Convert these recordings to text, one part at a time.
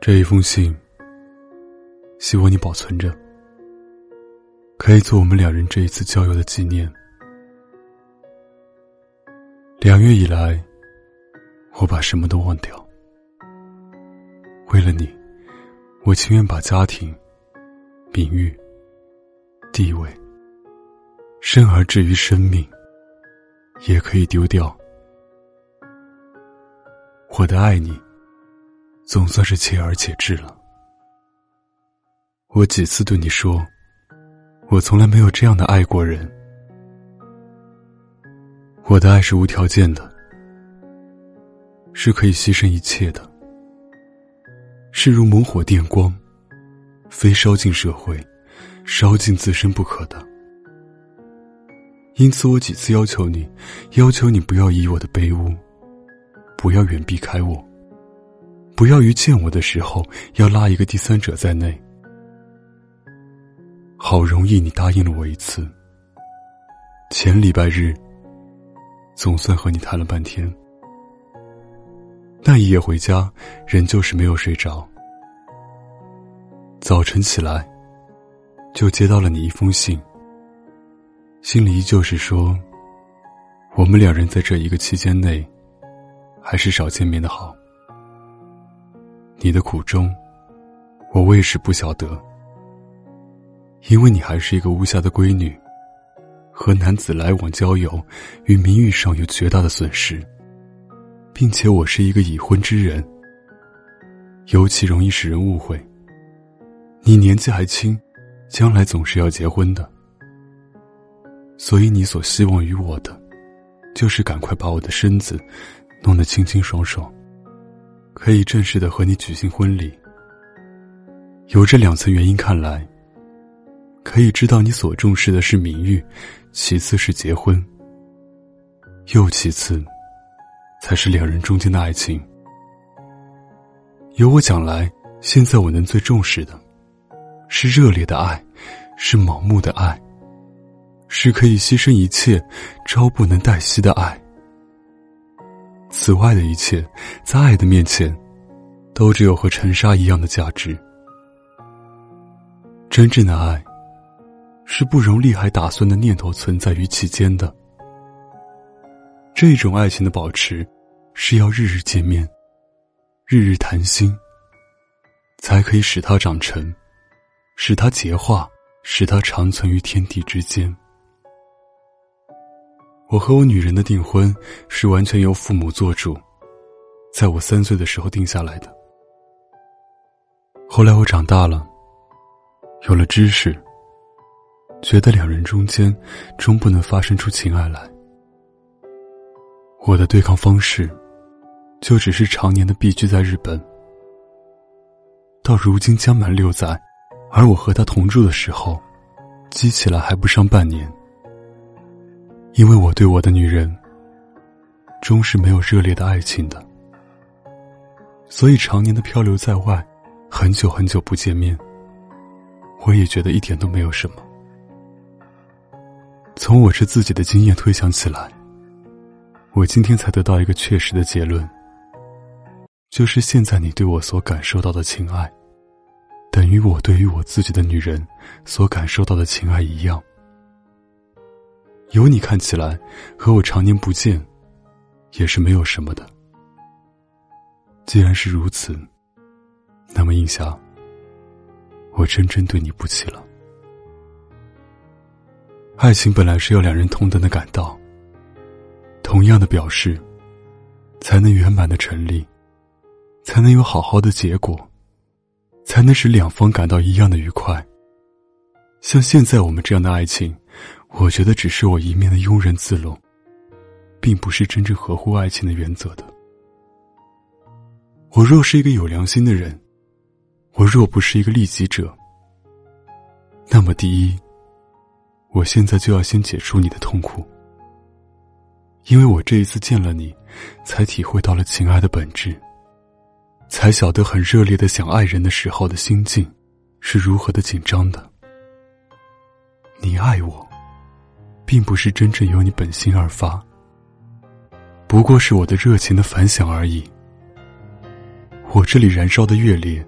这一封信，希望你保存着，可以做我们两人这一次交友的纪念。两月以来，我把什么都忘掉，为了你，我情愿把家庭、名誉、地位，甚而至于生命，也可以丢掉。我的爱你。总算是切而且至了。我几次对你说，我从来没有这样的爱过人。我的爱是无条件的，是可以牺牲一切的，是如猛火电光，非烧尽社会、烧尽自身不可的。因此，我几次要求你，要求你不要以我的卑污，不要远避开我。不要于见我的时候要拉一个第三者在内。好容易你答应了我一次。前礼拜日，总算和你谈了半天。那一夜回家，仍旧是没有睡着。早晨起来，就接到了你一封信。信里依旧是说，我们两人在这一个期间内，还是少见面的好。你的苦衷，我为是不晓得。因为你还是一个无暇的闺女，和男子来往交友，与名誉上有绝大的损失，并且我是一个已婚之人，尤其容易使人误会。你年纪还轻，将来总是要结婚的，所以你所希望于我的，就是赶快把我的身子弄得清清爽爽。可以正式的和你举行婚礼。由这两层原因看来，可以知道你所重视的是名誉，其次是结婚，又其次，才是两人中间的爱情。由我讲来，现在我能最重视的，是热烈的爱，是盲目的爱，是可以牺牲一切，朝不能待夕的爱。此外的一切，在爱的面前，都只有和尘沙一样的价值。真正的爱，是不容利害打算的念头存在于其间的。这种爱情的保持，是要日日见面，日日谈心，才可以使它长成，使它结化，使它长存于天地之间。我和我女人的订婚是完全由父母做主，在我三岁的时候定下来的。后来我长大了，有了知识，觉得两人中间终不能发生出情爱来。我的对抗方式，就只是常年的避居在日本。到如今将满六载，而我和他同住的时候，积起来还不上半年。因为我对我的女人，终是没有热烈的爱情的，所以常年的漂流在外，很久很久不见面，我也觉得一点都没有什么。从我这自己的经验推想起来，我今天才得到一个确实的结论，就是现在你对我所感受到的情爱，等于我对于我自己的女人所感受到的情爱一样。有你看起来和我常年不见，也是没有什么的。既然是如此，那么应霞，我真真对你不起了。爱情本来是要两人同等的感到，同样的表示，才能圆满的成立，才能有好好的结果，才能使两方感到一样的愉快。像现在我们这样的爱情。我觉得只是我一面的庸人自笼，并不是真正合乎爱情的原则的。我若是一个有良心的人，我若不是一个利己者，那么第一，我现在就要先解除你的痛苦，因为我这一次见了你，才体会到了情爱的本质，才晓得很热烈的想爱人的时候的心境是如何的紧张的。你爱我。并不是真正由你本心而发，不过是我的热情的反响而已。我这里燃烧的越烈，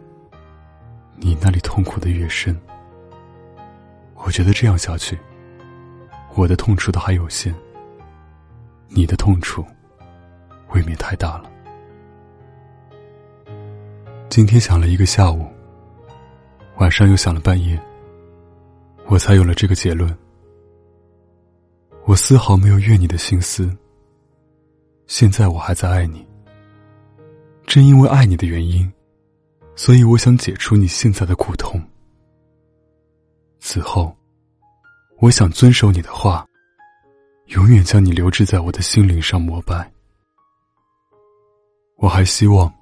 你那里痛苦的越深。我觉得这样下去，我的痛处都还有限，你的痛处未免太大了。今天想了一个下午，晚上又想了半夜，我才有了这个结论。我丝毫没有怨你的心思。现在我还在爱你，正因为爱你的原因，所以我想解除你现在的苦痛。此后，我想遵守你的话，永远将你留置在我的心灵上膜拜。我还希望，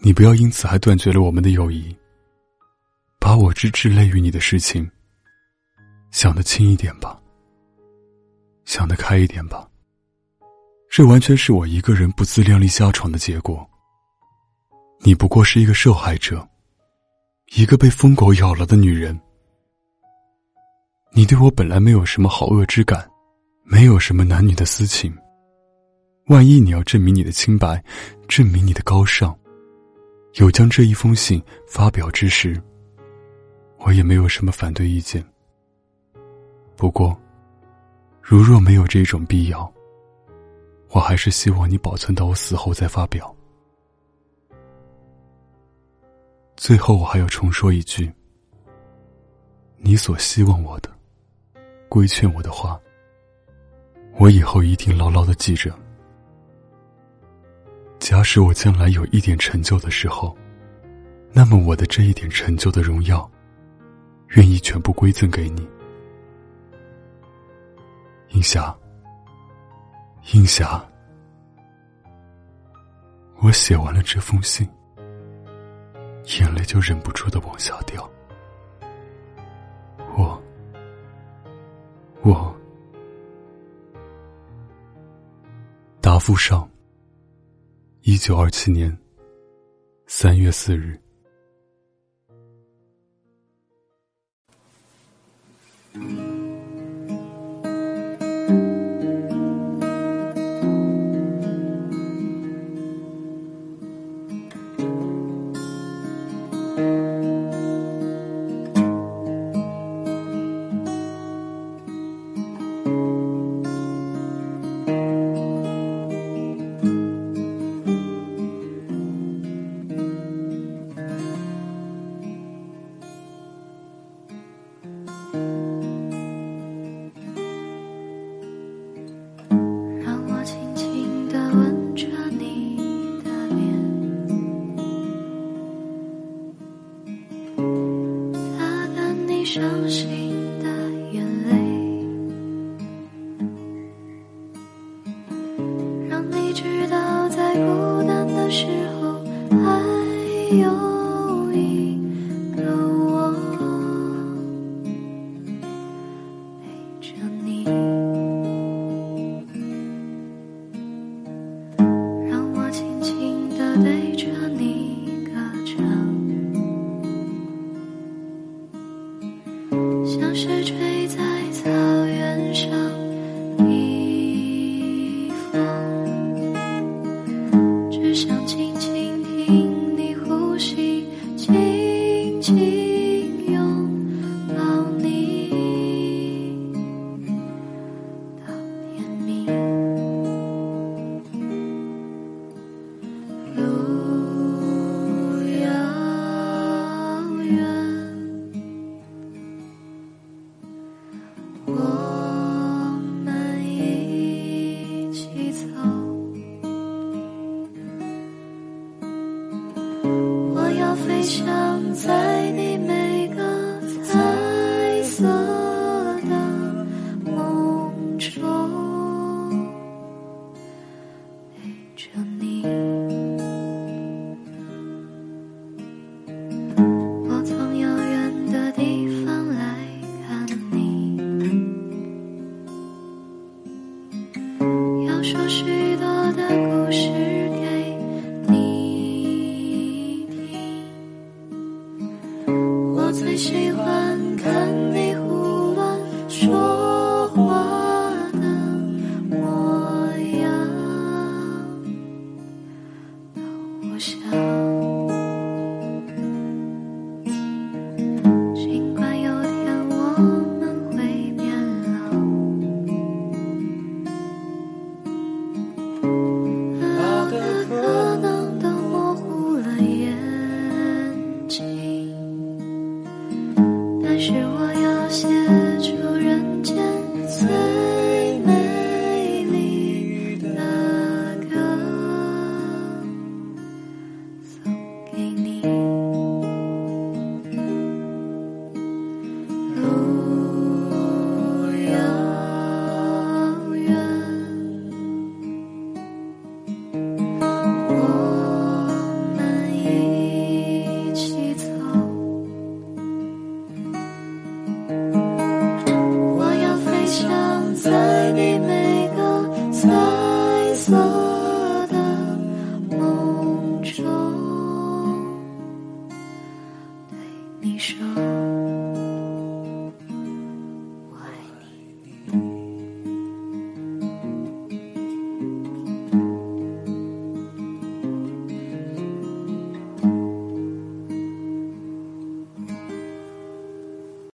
你不要因此还断绝了我们的友谊。把我之至累于你的事情，想得轻一点吧，想得开一点吧。这完全是我一个人不自量力下床的结果。你不过是一个受害者，一个被疯狗咬了的女人。你对我本来没有什么好恶之感，没有什么男女的私情。万一你要证明你的清白，证明你的高尚，有将这一封信发表之时，我也没有什么反对意见。不过，如若没有这种必要，我还是希望你保存到我死后再发表。最后，我还要重说一句：你所希望我的。规劝我的话，我以后一定牢牢的记着。假使我将来有一点成就的时候，那么我的这一点成就的荣耀，愿意全部归赠给你。映霞，映霞，我写完了这封信，眼泪就忍不住的往下掉。我。我答复上。一九二七年三月四日。知道在孤单的时候，还有一个我陪着你。让我轻轻地对着你歌唱。我要飞翔在你。是我有些。